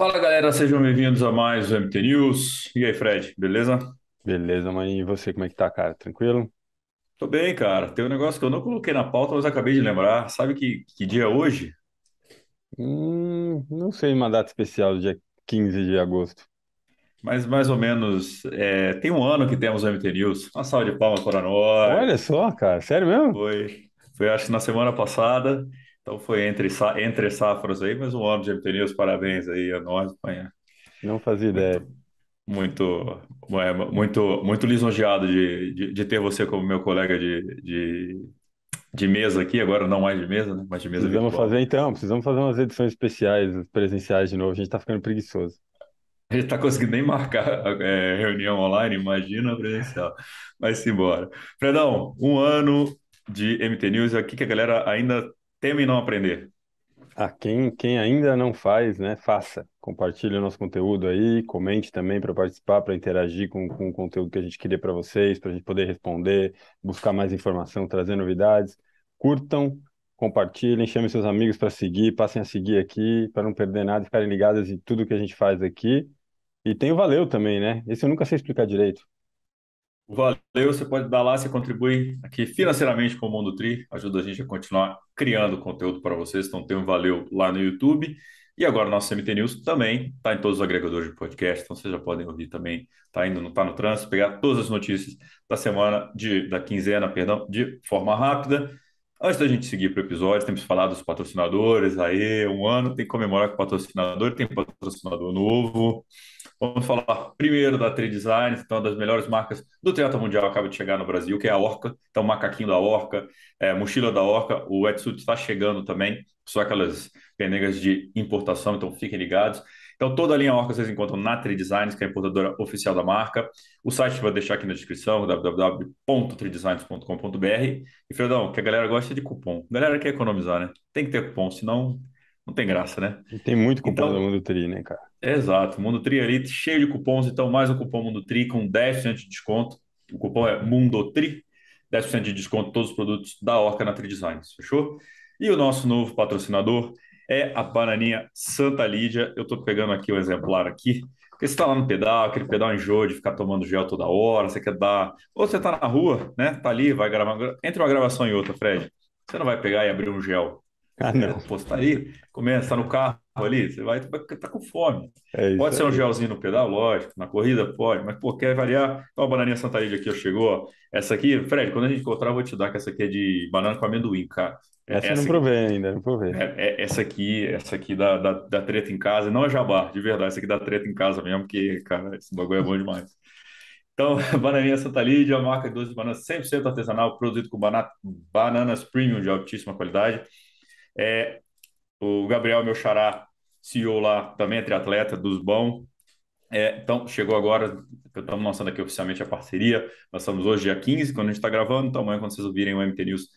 Fala galera, sejam bem-vindos a mais um MT News. E aí, Fred, beleza? Beleza, mãe. E você, como é que tá, cara? Tranquilo? Tô bem, cara. Tem um negócio que eu não coloquei na pauta, mas acabei de lembrar. Sabe que, que dia é hoje? Hum, não sei uma data especial, dia 15 de agosto. Mas mais ou menos, é, tem um ano que temos o MT News. Uma salva de palmas para Olha nós. só, cara, sério mesmo? Foi, foi acho que na semana passada. Então foi entre, entre safras aí, mas um ano de MT News. Parabéns aí a nós, manhã. Não fazia ideia. Muito, muito, é, muito, muito lisonjeado de, de, de ter você como meu colega de, de de mesa aqui, agora não mais de mesa, né? Mas de mesa Precisamos virtual. fazer então, precisamos fazer umas edições especiais, presenciais de novo. A gente tá ficando preguiçoso. A gente tá conseguindo nem marcar é, reunião online, imagina presencial. Mas embora. Fredão, um ano de MT News, aqui que a galera ainda teme não aprender. Ah, quem, quem ainda não faz, né, faça. Compartilhe o nosso conteúdo aí, comente também para participar, para interagir com, com o conteúdo que a gente queria para vocês, para a gente poder responder, buscar mais informação, trazer novidades. Curtam, compartilhem, chamem seus amigos para seguir, passem a seguir aqui, para não perder nada, ficarem ligados em tudo que a gente faz aqui. E tem o Valeu também, né? Esse eu nunca sei explicar direito. Valeu, você pode dar lá, você contribui aqui financeiramente com o Mundo Tri, ajuda a gente a continuar criando conteúdo para vocês. Então tem um Valeu lá no YouTube. E agora o nosso MT News também está em todos os agregadores de podcast, então vocês já podem ouvir também. Está indo, não está no trânsito, pegar todas as notícias da semana, de, da quinzena, perdão, de forma rápida. Antes da gente seguir para o episódio, temos falar dos patrocinadores. Aí, um ano tem que comemorar com o patrocinador, tem patrocinador novo. Vamos falar primeiro da Tree Designs, então, das melhores marcas do teatro mundial acaba de chegar no Brasil, que é a Orca. Então, macaquinho da Orca, é, mochila da Orca, o wetsuit está chegando também, só aquelas penegas de importação, então fiquem ligados. Então, toda a linha Orca vocês encontram na Tree Designs, que é a importadora oficial da marca. O site vou deixar aqui na descrição, www.treedesigns.com.br. E, Fredão, que a galera gosta de cupom. A galera quer economizar, né? Tem que ter cupom, senão não tem graça, né? E tem muito cupom do Então, Mundo Tri, né, cara? Exato, Mundo Tri ali cheio de cupons, então mais um cupom Mundo Tri com 10% de desconto. O cupom é MUNDOTRI, 10% de desconto em todos os produtos da Orca na Tri Designs, fechou? E o nosso novo patrocinador é a bananinha Santa Lídia. Eu estou pegando aqui o exemplar aqui, porque você está lá no pedal, aquele pedal enjoo de ficar tomando gel toda hora, você quer dar... Ou você está na rua, né? Tá ali, vai gravar... Entre uma gravação e outra, Fred, você não vai pegar e abrir um gel. Ah, É, não. você tá você tá no carro ali, você vai, tá com fome. É Pode ser um aí. gelzinho no pedal, lógico, na corrida pode, mas pô, quer variar? Então a bananinha Santa Lídia aqui, ó, chegou. Essa aqui, Fred, quando a gente encontrar, eu vou te dar que essa aqui é de banana com amendoim, cara. É, Essa eu não essa, provei ainda, não provei. é, é- essa aqui, essa aqui da, da, treta em casa, não é jabá, de verdade, essa aqui dá treta em casa mesmo, porque, cara, esse bagulho é bom demais. Então, bananinha Santa Lídia, marca de 12 bananas 100% artesanal, produzido com bana- bananas premium de altíssima qualidade. É, o Gabriel, meu xará, CEO lá, também é triatleta, dos bons. É, então, chegou agora, estamos lançando aqui oficialmente a parceria. Nós estamos hoje, dia 15, quando a gente está gravando. Então, amanhã, quando vocês ouvirem o MT News,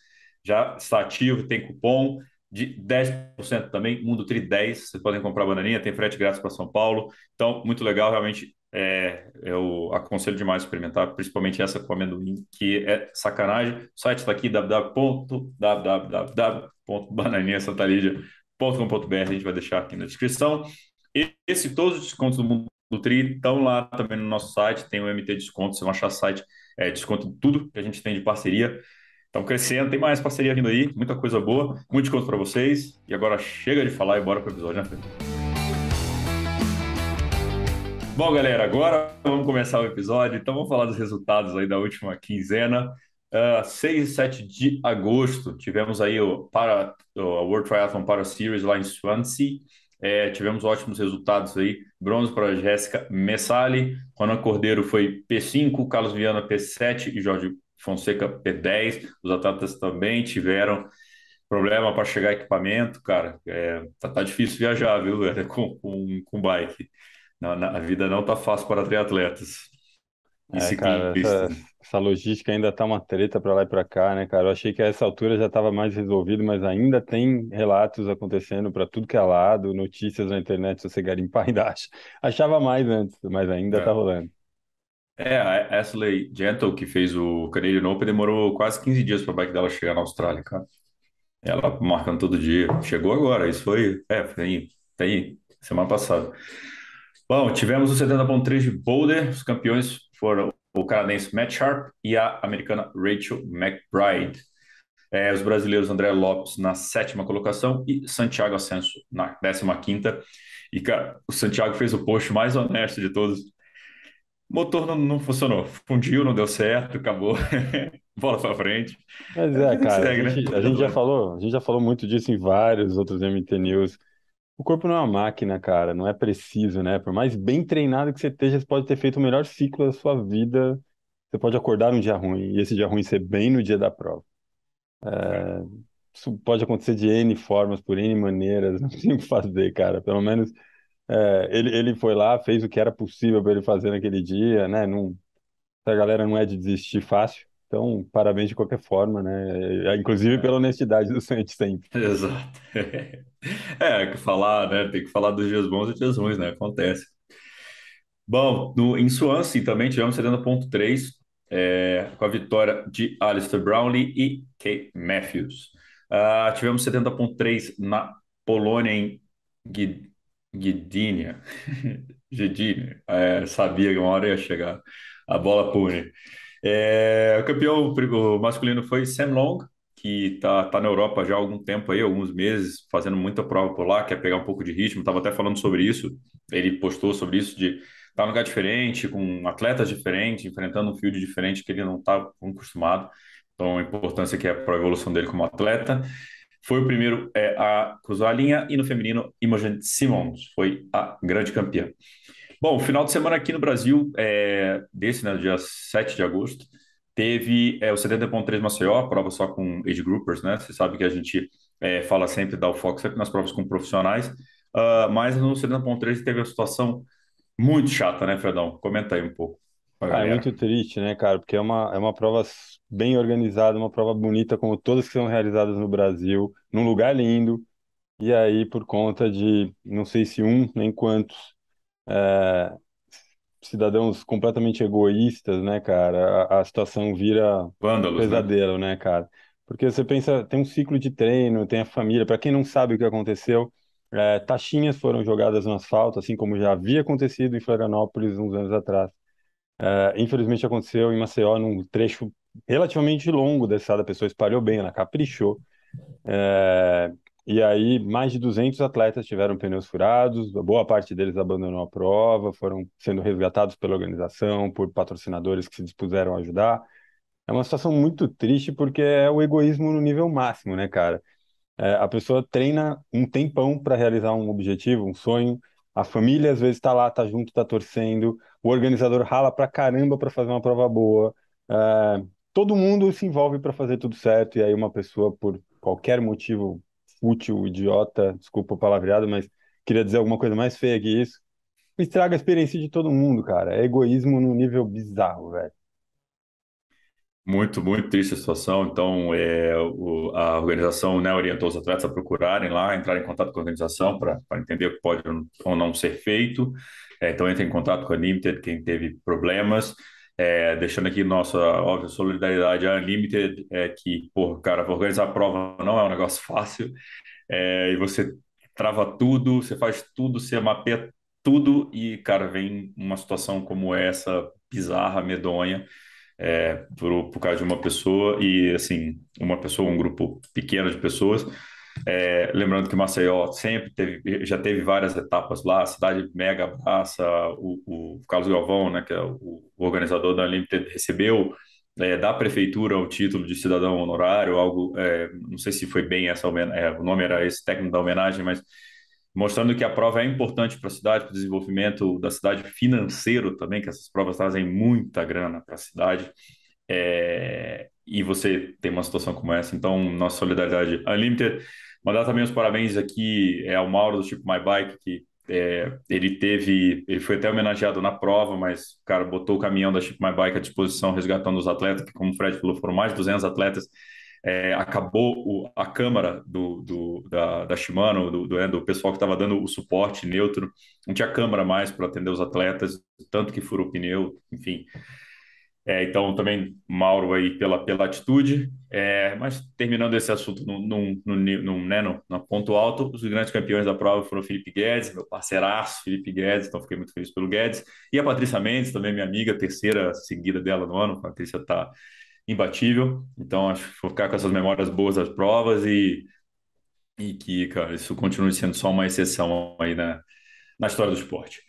já está ativo, tem cupom de 10% também, Mundo Tri 10. Vocês podem comprar bananinha, tem frete grátis para São Paulo. Então, muito legal, realmente. É, eu aconselho demais experimentar, principalmente essa com amendoim, que é sacanagem. O site está aqui, www.bananinhasantalidia.com.br. A gente vai deixar aqui na descrição. Esse, todos os descontos do Mundo do Tri estão lá também no nosso site, tem o MT Desconto, você vai achar site, é, desconto em tudo que a gente tem de parceria. Estão crescendo, tem mais parceria vindo aí, muita coisa boa, muito desconto para vocês. E agora chega de falar e bora pro episódio, né, Fê? Bom, galera, agora vamos começar o episódio. Então vamos falar dos resultados aí da última quinzena. Uh, 6 e 7 de agosto, tivemos aí o, para, o World Triathlon Para Series lá em Swansea. É, tivemos ótimos resultados aí. Bronze para Jéssica Messali, Ronan Cordeiro foi P5, Carlos Viana P7 e Jorge Fonseca P10. Os atletas também tiveram problema para chegar equipamento, cara. É, tá, tá difícil viajar, viu, velho, com, com, com bike. Na, na- a vida não tá fácil para triatletas e É, cara, essa, essa logística ainda tá uma treta para lá e para cá, né, cara? Eu achei que a essa altura já estava mais resolvido, mas ainda tem relatos acontecendo para tudo que é lado, notícias na internet, se você garimpar ainda acha. Achava mais antes, mas ainda tá É. rolando. É, a Ashley Gentle, que fez o Canadian Open, demorou quase 15 dias para a bike dela chegar na Austrália, cara. Ela marcando todo dia. Chegou agora, isso foi. É, tem, tem semana passada. Bom, tivemos o 70.3 de Boulder, os campeões foram o canadense Matt Sharp e a americana Rachel McBride. É, os brasileiros André Lopes na sétima colocação e Santiago Ascenso na décima quinta. E, cara, o Santiago fez o post mais honesto de todos. O motor não, não funcionou, fundiu, não deu certo, acabou. Bola para frente. Mas É é, cara, a segue, né? gente, a gente já falou, a gente já falou muito disso em vários outros MT News. O corpo não é uma máquina, cara, não é preciso, né? Por mais bem treinado que você esteja, você pode ter feito o melhor ciclo da sua vida. Você pode acordar num dia ruim, e esse dia ruim ser bem no dia da prova. É, Isso pode acontecer de N formas, por N maneiras, não tem o que fazer, cara. Pelo menos é, ele, ele foi lá, fez o que era possível para ele fazer naquele dia, né? Não, a galera não é de desistir fácil. Então, parabéns de qualquer forma, né? É, Inclusive pela é, honestidade do Santos sempre. exato. É, que falar, né? Tem que falar dos dias bons e dias ruins, né? Acontece. Bom, no, em Swansea também tivemos 70.3, é, com a vitória de Alistair Brownlee e Kate Matthews. Ah, tivemos 70.3 na Polônia, em Gdy- Gdynia. Gdynia. É, sabia que uma hora ia chegar a bola pune. É, o campeão o masculino foi Sam Long, que tá tá na Europa já há algum tempo aí, alguns meses, fazendo muita prova por lá, quer pegar um pouco de ritmo. Estava até falando sobre isso. Ele postou sobre isso de estar num lugar diferente, com atletas diferentes, enfrentando um field diferente que ele não está acostumado. Então, a importância que é para a evolução dele como atleta. Foi o primeiro é, a cruzar a linha e no feminino, Imogen Simmons foi a grande campeã. Bom, final de semana aqui no Brasil, é, desse, né, dia 7 de agosto, teve é, o 70.3 Maceió, prova só com age groupers, né? Você sabe que a gente é, fala sempre, foco sempre nas provas com profissionais, Ah, mas no 70.3 teve a situação muito chata, né, Fredão? Comenta aí um pouco Ah, é muito triste, né, cara? Porque é uma, é uma prova bem organizada, uma prova bonita, como todas que são realizadas no Brasil, num lugar lindo. E aí, por conta de não sei se um nem quantos é, cidadãos completamente egoístas, né, cara, a, a situação vira um Vândalos, né? pesadelo, né, cara? Porque você pensa, tem um ciclo de treino, tem a família. Para quem não sabe o que aconteceu, é, taxinhas foram jogadas no asfalto, assim como já havia acontecido em Florianópolis uns anos atrás. É, infelizmente aconteceu em Maceió, num trecho relativamente longo da estrada, a pessoa espalhou bem, ela caprichou. É, e aí, mais de 200 atletas tiveram pneus furados, boa parte deles abandonou a prova, foram sendo resgatados pela organização, por patrocinadores que se dispuseram a ajudar. É uma situação muito triste porque é o egoísmo no nível máximo, né, cara? É, a pessoa treina um tempão para realizar um objetivo, um sonho. A família às vezes está lá, tá junto, tá torcendo. O organizador rala pra caramba para fazer uma prova boa. É, todo mundo se envolve para fazer tudo certo. E aí uma pessoa, por qualquer motivo fútil, idiota, desculpa o palavreado, mas queria dizer alguma coisa mais feia que isso, estraga a experiência de todo mundo, cara. É egoísmo num nível bizarro, velho. Muito, muito triste a situação. Então, é, o- a organização, né, orientou os atletas a procurarem lá, entrar em contato com a organização para entender o que pode ou não ser feito. É, então, entre em contato com a Unlimited, quem teve problemas. É, deixando aqui nossa óbvia solidariedade à Unlimited, é que, pô, cara, organizar a prova não é um negócio fácil. É, e você trava tudo, você faz tudo, você mapeia tudo e, cara, vem uma situação como essa, bizarra, medonha é, por, por causa de uma pessoa e assim uma pessoa um grupo pequeno de pessoas é, lembrando que Maceió sempre teve já teve várias etapas lá a cidade mega abraça o, o Carlos Galvão né que é o, o organizador da Unlimited recebeu é, da prefeitura o título de cidadão honorário algo é, não sei se foi bem essa é, o nome era esse técnico da homenagem mas mostrando que a prova é importante para a cidade, para o desenvolvimento da cidade financeiro também, que essas provas trazem muita grana para a cidade. É, e você tem uma situação como essa, então nossa solidariedade Unlimited. Mandar também os parabéns aqui é, ao Mauro do Tipo My Bike, que é, ele teve, ele foi até homenageado na prova, mas cara botou o caminhão da Chip My Bike à disposição, resgatando os atletas, que como o Fred falou, foram mais de 200 atletas. É, acabou o, a câmara do, do, da, da Shimano, do, do, é, do pessoal que estava dando o suporte neutro, não tinha câmara mais para atender os atletas, tanto que furou o pneu, enfim. É, então, também Mauro aí pela, pela atitude. É, mas terminando esse assunto num, num, num, né, no ponto alto, os grandes campeões da prova foram o Felipe Guedes, meu parceiraço Felipe Guedes, então fiquei muito feliz pelo Guedes. E a Patrícia Mendes, também minha amiga, terceira seguida dela no ano. A Patrícia está imbatível. Então, acho que vou ficar com essas memórias boas das provas e, e que, cara, isso continue sendo só uma exceção aí na, na história do esporte.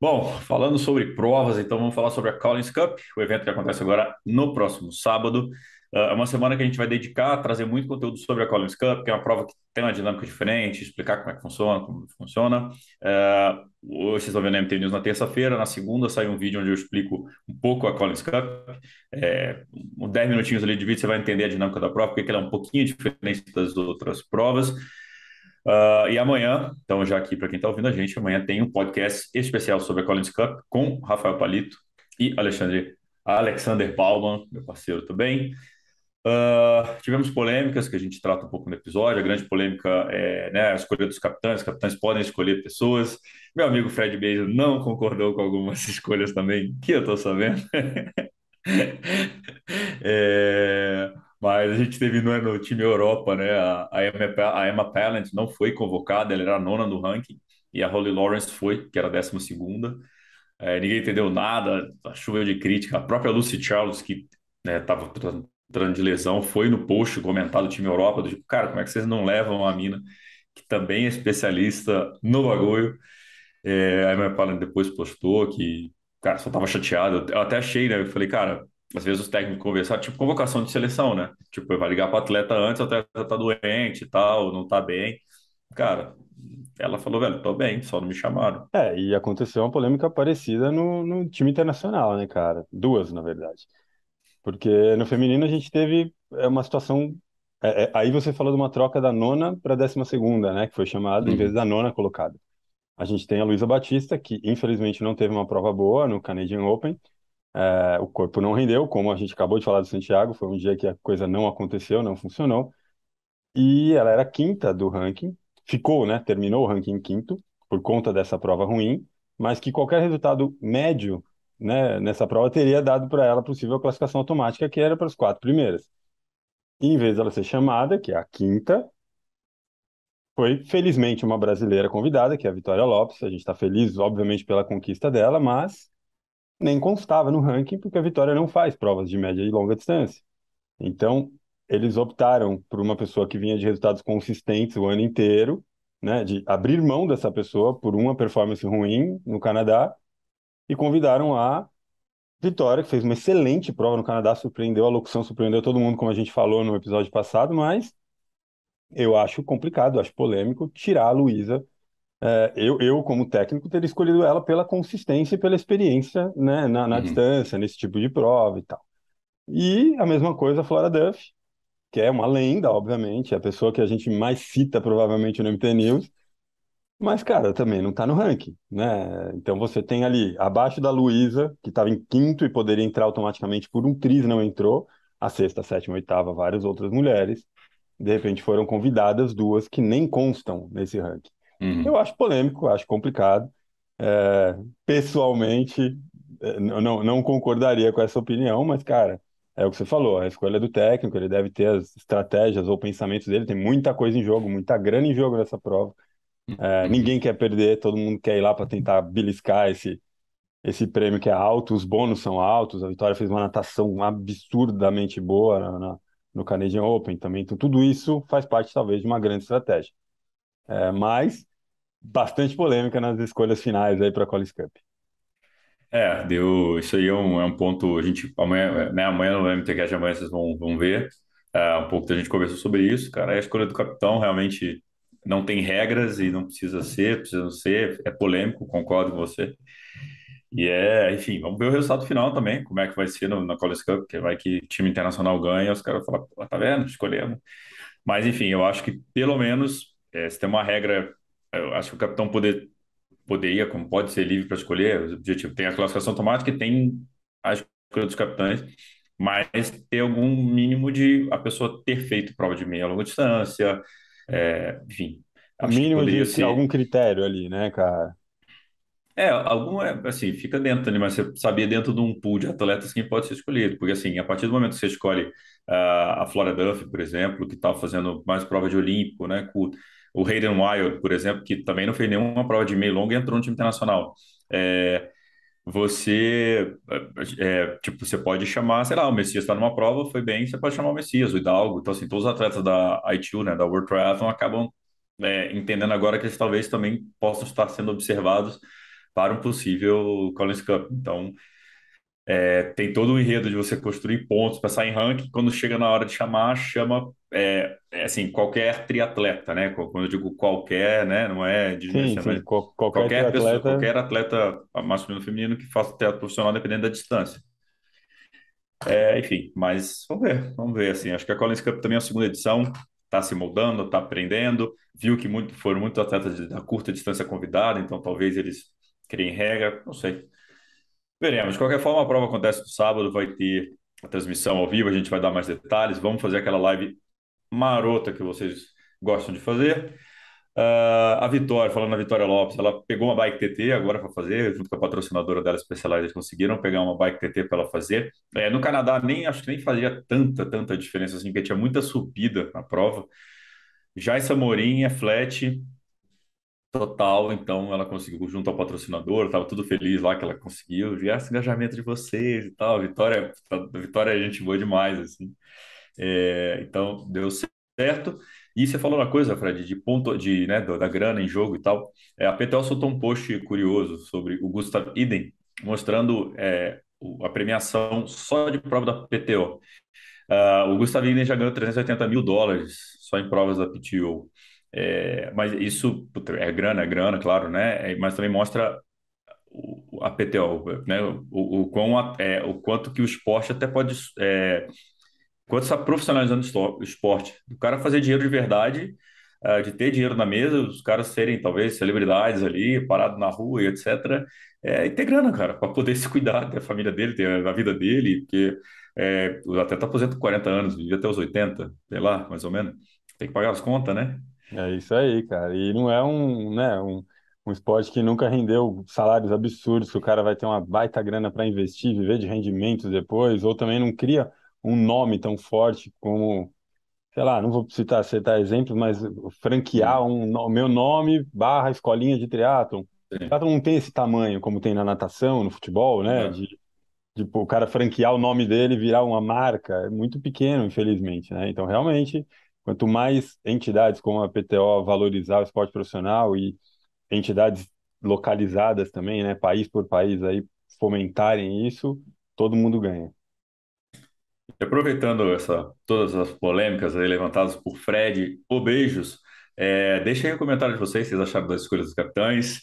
Bom, falando sobre provas, então vamos falar sobre a Collins Cup, o evento que acontece agora no próximo sábado. Ah, é uma semana que a gente vai dedicar a trazer muito conteúdo sobre a Collins Cup, que é uma prova que tem uma dinâmica diferente, explicar como é que funciona, como funciona. Uh, hoje vocês estão vendo na MT News na terça-feira, na segunda sai um vídeo onde eu explico um pouco a Collins Cup. É, 10 minutinhos ali de vídeo você vai entender a dinâmica da prova, porque ela é um pouquinho diferente das outras provas. Uh, e amanhã, então já aqui para quem está ouvindo a gente, amanhã tem um podcast especial sobre a Collins Cup com Rafael Palito e Alexandre, Alexander Bauman, meu parceiro também. Uh, tivemos polêmicas que a gente trata um pouco no episódio. A grande polêmica é né, a escolha dos capitães. Os capitães podem escolher pessoas. Meu amigo Fred Beijo não concordou com algumas escolhas também, que eu estou sabendo. é, mas a gente teve no, no time Europa, né? A, a, Emma, a Emma Pallant não foi convocada, ela era a nona do ranking, e a Holly Lawrence foi, que era a décima segunda. É, ninguém entendeu nada, a chuva de crítica. A própria Lucy Charles, que estava né, tratando de lesão, foi no post comentado do time Europa, do tipo, cara, como é que vocês não levam uma mina que também é especialista no bagulho? É, a Emma Pallant depois postou que, cara, só estava chateado. Eu até achei, né? Eu falei, cara, às vezes os técnicos conversam, tipo convocação de seleção, né? Tipo, vai ligar para atleta antes, o atleta tá doente e tal, não tá bem. Cara, ela falou, velho, tô bem, só não me chamaram. É, e aconteceu uma polêmica parecida no, no time internacional, né, cara? Duas, na verdade. Porque no feminino a gente teve é, uma situação. É, é, aí você falou de uma troca da nona para a décima segunda, né? Que foi chamada em vez uhum. da nona colocada. A gente tem a Luísa Batista, que infelizmente não teve uma prova boa no Canadian Open, é, o corpo não rendeu, como a gente acabou de falar do Santiago, foi um dia que a coisa não aconteceu, não funcionou. E ela era quinta do ranking, ficou, né? Terminou o ranking quinto por conta dessa prova ruim, mas que qualquer resultado médio, né, nessa prova teria dado para ela possível classificação automática, que era para os quatro primeiras. E, em vez dela ser chamada, que é a quinta, foi felizmente uma brasileira convidada, que é a Vitória Lopes. A gente está feliz, obviamente, pela conquista dela, mas nem constava no ranking, porque a Vitória não faz provas de média e longa distância. Então, eles optaram por uma pessoa que vinha de resultados consistentes o ano inteiro, né, de abrir mão dessa pessoa por uma performance ruim no Canadá e convidaram a Vitória, que fez uma excelente prova no Canadá, surpreendeu a locução, surpreendeu todo mundo, como a gente falou no episódio passado, mas eu acho complicado, acho polêmico tirar a Luísa é, eu, eu, como técnico, teria escolhido ela pela consistência e pela experiência né, na, na uhum. distância, nesse tipo de prova e tal. E a mesma coisa a Flora Duff, que é uma lenda, obviamente, é a pessoa que a gente mais cita provavelmente no MT News, mas, cara, também não está no ranking, né? Então você tem ali, abaixo da Luísa, que estava em quinto e poderia entrar automaticamente por um tris, não entrou, a sexta, a sétima, a oitava, várias outras mulheres, de repente foram convidadas duas que nem constam nesse ranking. Uhum. Eu acho polêmico, acho complicado. É, pessoalmente, é, não, não concordaria com essa opinião, mas, cara, é o que você falou, a escolha do técnico, ele deve ter as estratégias ou pensamentos dele, tem muita coisa em jogo, muita grana em jogo nessa prova. É, uhum. ninguém quer perder, todo mundo quer ir lá para tentar beliscar esse, esse prêmio que é alto, os bônus são altos, a Vitória fez uma natação absurdamente boa na, na, no Canadian Open também, então tudo isso faz parte talvez de uma grande estratégia. É, mas bastante polêmica nas escolhas finais aí para a Collins Cup. É, deu. Isso aí é um, é um ponto. A gente amanhã, né, amanhã no MTCast amanhã vocês vão, vão ver. É, um pouco da gente conversou sobre isso, cara. A escolha do capitão realmente não tem regras e não precisa ser, precisa não ser. É polêmico, concordo com você. E é, enfim, vamos ver o resultado final também, como é que vai ser no, na Collins Cup, que vai que time internacional ganha, os caras falam, tá vendo, escolhemos. Mas, enfim, eu acho que pelo menos é, se tem uma regra, eu acho que o capitão poder, poderia, como pode ser livre para escolher, o objetivo tem a classificação automática e tem a escolha dos capitães, mas ter algum mínimo de a pessoa ter feito prova de meia longa distância, é, enfim. Mínimo de ser... algum critério ali, né, cara? É, algum é assim, fica dentro ali, mas você sabia dentro de um pool de atletas quem pode ser escolhido, porque assim, a partir do momento que você escolhe ah, a Flora Duff, por exemplo, que está fazendo mais prova de Olímpico, né, com o Hayden Wild, por exemplo, que também não fez nenhuma prova de meio longo e entrou no time internacional. É, você, é, tipo, você pode chamar, sei lá, o Messias está numa prova, foi bem, você pode chamar o Messias, o Hidalgo, então assim, todos os atletas da ITU, né, da World Triathlon, acabam é, entendendo agora que eles talvez também possam estar sendo observados para um possível Collins Cup. Então, é, tem todo o enredo de você construir pontos, pensar em ranking. Quando chega na hora de chamar, chama é, é assim qualquer triatleta, né? Quando eu digo qualquer, né? Não é de Sim, sim, qual- qualquer qualquer pessoa, triatleta, qualquer atleta masculino ou feminino que faça teatro profissional, dependendo da distância. É, enfim, mas vamos ver, vamos ver. Assim, acho que a Collins Cup também é a segunda edição, está se moldando, está aprendendo. Viu que muito, foram muitos atletas da curta distância convidados, então talvez eles criem regra, não sei. Veremos. De qualquer forma, a prova acontece no sábado, vai ter a transmissão ao vivo, a gente vai dar mais detalhes. Vamos fazer aquela live marota que vocês gostam de fazer. Ah, a Vitória, falando na Vitória Lopes, ela pegou uma bike TT agora para fazer, junto com a patrocinadora dela, Specialized, conseguiram pegar uma bike TT para ela fazer. É, no Canadá, nem acho que nem fazia tanta, tanta diferença assim, porque tinha muita subida na prova. Já essa Morim é flat, Total, então ela conseguiu junto ao patrocinador, estava tudo feliz lá que ela conseguiu, vi esse engajamento de vocês e tal, Vitória, a Vitória é gente boa demais, assim. É, então deu certo. E você falou uma coisa, Fred, de ponto de, né, da grana em jogo e tal. É, a PTO soltou um post curioso sobre o Gustav Iden, mostrando é, a premiação só de prova da PTO. Ah, o Gustavo Iden já ganhou 380 mil dólares só em provas da PTO. É, mas isso é grana, é grana, claro, né? É, mas também mostra o, a PTO, né? O, o, quão, é, o quanto que o esporte até pode. É, quanto está profissionalizando o esporte. O cara fazer dinheiro de verdade, ah, de ter dinheiro na mesa, os caras serem talvez celebridades ali, parado na rua e etc. É, e ter grana, cara, para poder se cuidar da família dele, ter a vida dele, porque é, o atleta aposenta com 40 anos, vive até os 80, sei lá, mais ou menos. Tem que pagar as contas, né? é isso aí, cara. E não é um, né, um, um esporte que nunca rendeu salários absurdos, que o cara vai ter uma baita grana para investir, viver de rendimentos depois, ou também não cria um nome tão forte como, sei lá, não vou citar, citar exemplos, mas franquear um, meu nome barra escolinha de triatlon. Triatlon não tem esse tamanho como tem na natação, no futebol, né? Não. De, de pô, o cara franquear o nome dele e virar uma marca. É muito pequeno, infelizmente, né? Então, realmente, quanto mais entidades como a PTO valorizar o esporte profissional e entidades localizadas também, né? País por país aí fomentarem isso, todo mundo ganha. E Aproveitando essa, todas as polêmicas aí levantadas por Fred, o beijos, é, deixa aí o comentário de vocês, vocês acharam das escolhas dos capitães.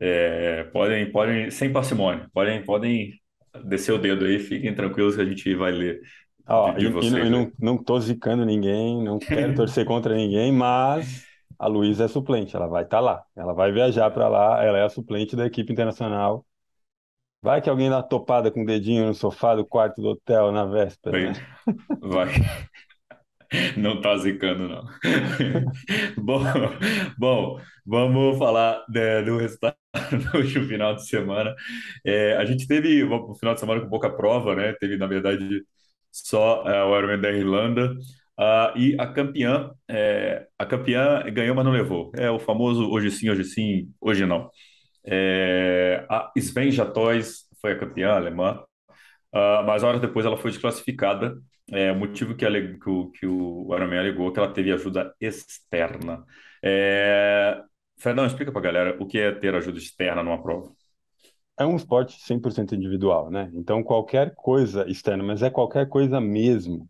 É, podem, podem, sem parcimônia, podem, podem descer o dedo aí, fiquem tranquilos que a gente vai ler de, de e, e, não- e vocês aí. não, não tô zicando ninguém, não quero torcer contra ninguém, mas a Luísa é suplente, ela vai estar lá, ela vai viajar para lá, ela é a suplente da equipe internacional. Vai que alguém dá topada com o dedinho no sofá do quarto do hotel na véspera, né? Vai. Não tá zicando, não. Bom, bom, vamos falar né, do resultado do último final de semana. É, a gente teve um final de semana com pouca prova, né? Teve, na verdade, só é, o Ironman da Irlanda. Ah, e a campeã, é, a campeã ganhou, mas não levou. É o famoso hoje sim, hoje sim, hoje não. É, a Svenja Toys foi a campeã alemã. Ah, mas horas depois ela foi desclassificada. É, o motivo que, ale- que o, Ironman alegou é que ela teve ajuda externa. É... Fredão, explica pra galera o que é ter ajuda externa numa prova. É um esporte 100% individual, né? Então qualquer coisa externa, mas é qualquer coisa mesmo.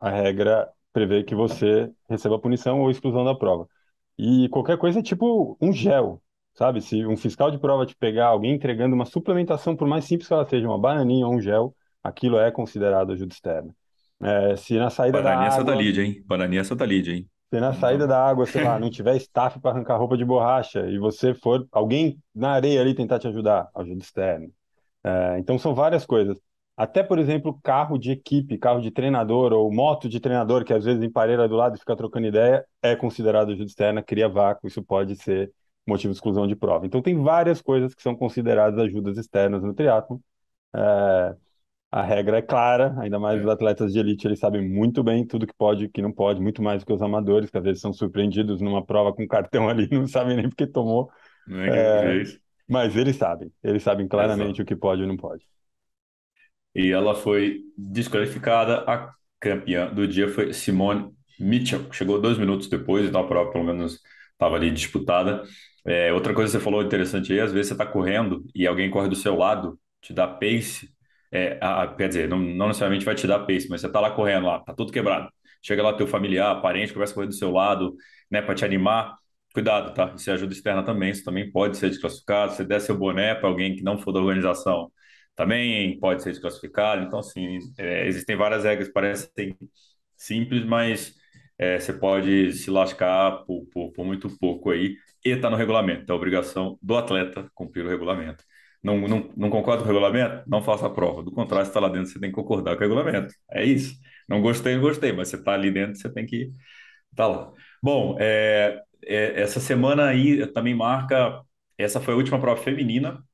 A regra prevê que você receba punição ou exclusão da prova. E qualquer coisa é tipo um gel, sabe? Se um fiscal de prova te pegar alguém entregando uma suplementação, por mais simples que ela seja, uma bananinha ou um gel, aquilo é considerado ajuda externa. É, se na saída da Bananinha Santa água, Lídia, hein? Bananinha Santa Lídia, hein? se na saída da água, sei lá, não tiver staff para arrancar roupa de borracha e você for alguém na areia ali tentar te ajudar, ajuda externa. É, então são várias coisas. Até, por exemplo, carro de equipe, carro de treinador ou moto de treinador, que às vezes empareira do lado e fica trocando ideia, é considerado ajuda externa, cria vácuo, isso pode ser motivo de exclusão de prova. Então, tem várias coisas que são consideradas ajudas externas no triatlo. É, a regra é clara, ainda mais os É, atletas de elite, eles sabem muito bem tudo que pode e que não pode, muito mais do que os amadores, que às vezes são surpreendidos numa prova com cartão ali, não sabem nem porque tomou. é que É, fez. mas eles sabem, eles sabem claramente o Exato. que pode e não pode. E ela foi desqualificada. A campeã do dia foi Simone Mitchell, chegou dois minutos depois, então a prova pelo menos estava ali disputada. É, outra coisa que você falou interessante aí, às vezes você está correndo e alguém corre do seu lado, te dá pace, é, a- quer dizer, não, não necessariamente vai te dar pace, mas você está lá correndo, lá, tá tudo quebrado. Chega lá teu familiar, parente, começa a correr do seu lado, né, para te animar. Cuidado, tá? Isso é ajuda externa também, isso também pode ser desclassificado. Se você der seu boné para alguém que não for da organização, também pode ser desclassificado. Então, assim, é, existem várias regras, parecem simples, mas é, você pode se lascar por, por, por muito pouco aí. E está no regulamento, é obrigação do atleta cumprir o regulamento. Não, não, não concorda com o regulamento? Não faça a prova. Do contrário, está lá dentro, você tem que concordar com o regulamento. É isso. Não gostei, não gostei, mas você está ali dentro, você tem que estar lá. Bom, é, é, essa semana aí também marca. Essa foi a última prova feminina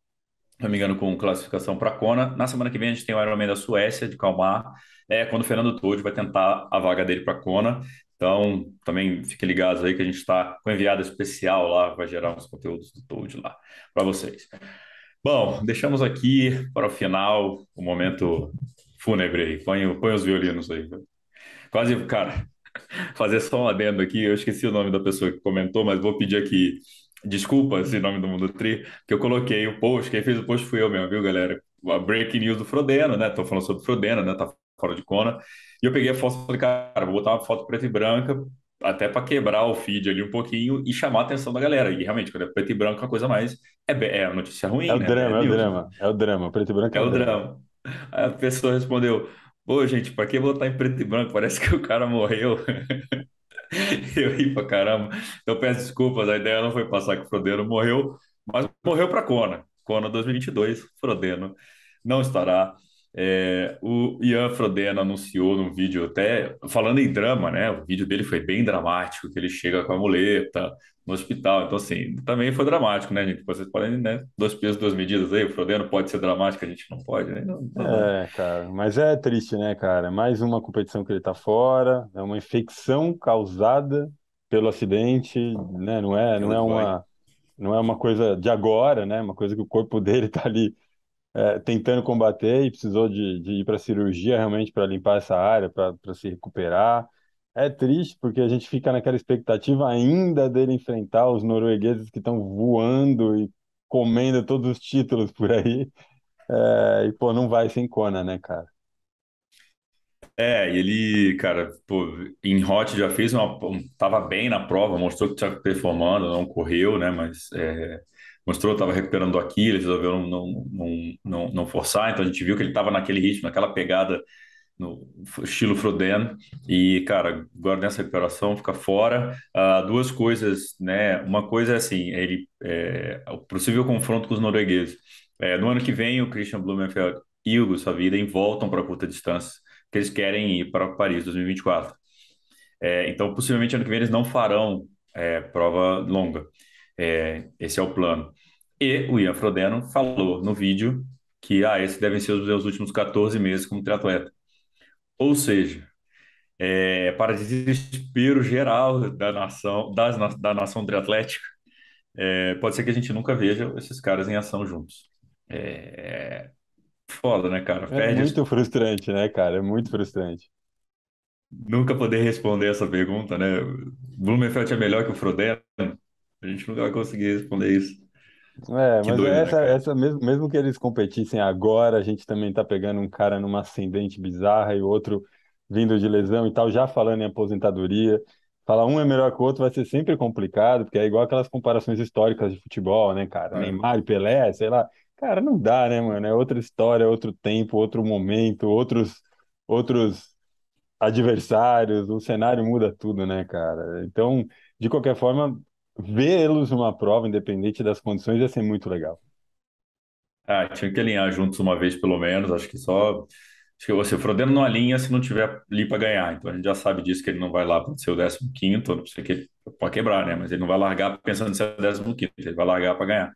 se não me engano, com classificação para Kona. Na semana que vem a gente tem o Ironman da Suécia, de Kalmar, é quando o Fernando Todi vai tentar a vaga dele para Kona. Então, também fiquem ligados aí que a gente está com enviada especial lá, vai gerar uns conteúdos do Toad lá para vocês. Bom, deixamos aqui para o final o momento fúnebre aí. Põe, põe os violinos aí. Quase, cara, fazer só um adendo aqui, eu esqueci o nome da pessoa que comentou, mas vou pedir aqui desculpas em nome do Mundo Tri, que eu coloquei o post, quem fez o post fui eu mesmo, viu, galera? A breaking news do Frodeno, né? Tô falando sobre Frodeno, né? Tá fora de Kona. E eu peguei a foto e falei, cara, vou botar uma foto preta e branca, até para quebrar o feed ali um pouquinho e chamar a atenção da galera. E realmente, quando é preto e branco, é uma coisa mais. É, é notícia É ruim, o né? É drama, é o news, né? drama, é o drama. Preto e branco é É o o drama. drama. A pessoa respondeu: Pô, gente, pra que botar em preto e branco? Parece que o cara morreu. Eu ri pra caramba. Então peço desculpas, a ideia não foi passar que o Frodeno morreu, mas morreu para Kona. Kona 2022, Frodeno não estará. É, o Ian Frodeno anunciou num vídeo até, falando em drama, né? O vídeo dele foi bem dramático, que ele chega com a muleta no hospital. Então, assim, também foi dramático, né, gente? Vocês podem, né? Dois pesos, duas medidas aí. O Frodeno pode ser dramático, a gente não pode, né? Não, não, não. É, cara, mas é triste, né, cara? Mais uma competição que ele tá fora, é uma infecção causada pelo acidente, né? Não é, não é uma, não é uma coisa de agora, né? Uma coisa que o corpo dele tá ali é, tentando combater e precisou de, de ir para cirurgia realmente para limpar essa área, para se recuperar. É triste porque a gente fica naquela expectativa ainda dele enfrentar os noruegueses que estão voando e comendo todos os títulos por aí. É, e, pô, não vai sem Kona, né, cara? É, ele, cara, pô, em hot já fez uma, um- tava bem na prova, mostrou que estava performando, não correu, né? Mas é, mostrou estava recuperando do Aquiles, resolveu não, não, não, não, forçar, então a gente viu que ele estava naquele ritmo, naquela pegada no estilo Frodeno. E, cara, agora nessa recuperação fica fora. Ah, duas coisas, né? Uma coisa é assim, ele é, o possível confronto com os noruegueses. É, no ano que vem, o Christian Blumenfeld e o Gustavo voltam para curta distância, que eles querem ir para Paris 2024. É, então, possivelmente ano que vem eles não farão é, prova longa. É, esse é o plano. E o Ian Frodeno falou no vídeo que ah, esses devem ser os meus últimos 14 meses como triatleta. Ou seja, é, para desespero geral da nação, das, da nação triatlética, é, pode ser que a gente nunca veja esses caras em ação juntos. É, foda, né, cara? É Perde, muito frustrante, né, cara? É muito frustrante. nunca poder responder essa pergunta, né? Blumenfeld é melhor que o Frodeno? A gente nunca vai conseguir responder isso. É, Que mas doido, né, essa, cara? essa mesmo, mesmo que eles competissem agora, a gente também tá pegando um cara numa ascendente bizarra e o outro vindo de lesão e tal, já falando em aposentadoria. Falar um é melhor que o outro vai ser sempre complicado, porque é igual aquelas comparações históricas de futebol, né, cara? É. Neymar e Pelé, sei lá. Cara, não dá, né, mano? É outra história, outro tempo, outro momento, outros, outros adversários, o cenário muda tudo, né, cara? Então, de qualquer forma, vê-los numa prova, independente das condições, ia ser muito legal. Ah, tinha que alinhar juntos uma vez pelo menos. Acho que só. Acho que você, o Frodeno não alinha se não tiver ali para ganhar. Então a gente já sabe disso que ele não vai lá para ser o 15º, a não ser que pode quebrar, né? Mas ele não vai largar pensando em ser décimo quinto, ele vai largar para ganhar.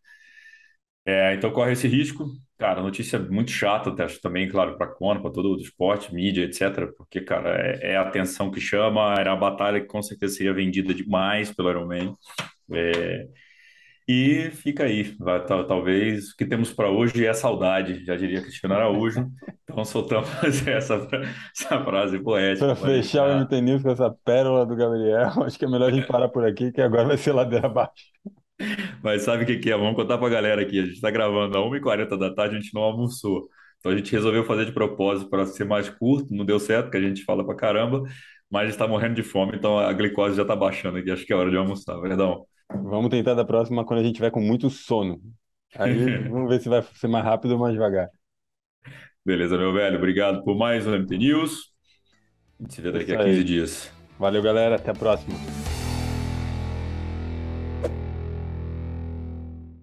É, então corre esse risco. Cara, notícia muito chata, acho também, claro, para a Kona, para todo o esporte, mídia, etc. Porque, cara, é, é, a atenção que chama, era a batalha que com certeza seria vendida demais pelo Ironman. É, e fica aí, vai, talvez o que temos para hoje é saudade, já diria Cristiano Araújo. Então soltamos essa, essa frase poética. Para fechar o MT News com essa pérola do Gabriel, acho que é melhor a gente parar por aqui, que agora vai ser ladeira abaixo. Mas sabe o que, que é? Vamos contar para a galera aqui. A gente está gravando às 1h40 da tarde, a gente não almoçou. Então a gente resolveu fazer de propósito para ser mais curto, não deu certo, porque a gente fala para caramba, mas está morrendo de fome, então a glicose já está baixando aqui. Acho que é hora de almoçar, verdão. Vamos tentar da próxima quando a gente tiver com muito sono. Aí vamos ver se vai ser mais rápido ou mais devagar. Beleza, meu velho. Obrigado por mais um MT News. A gente se vê daqui a 15 dias. Valeu, galera. Até a próxima.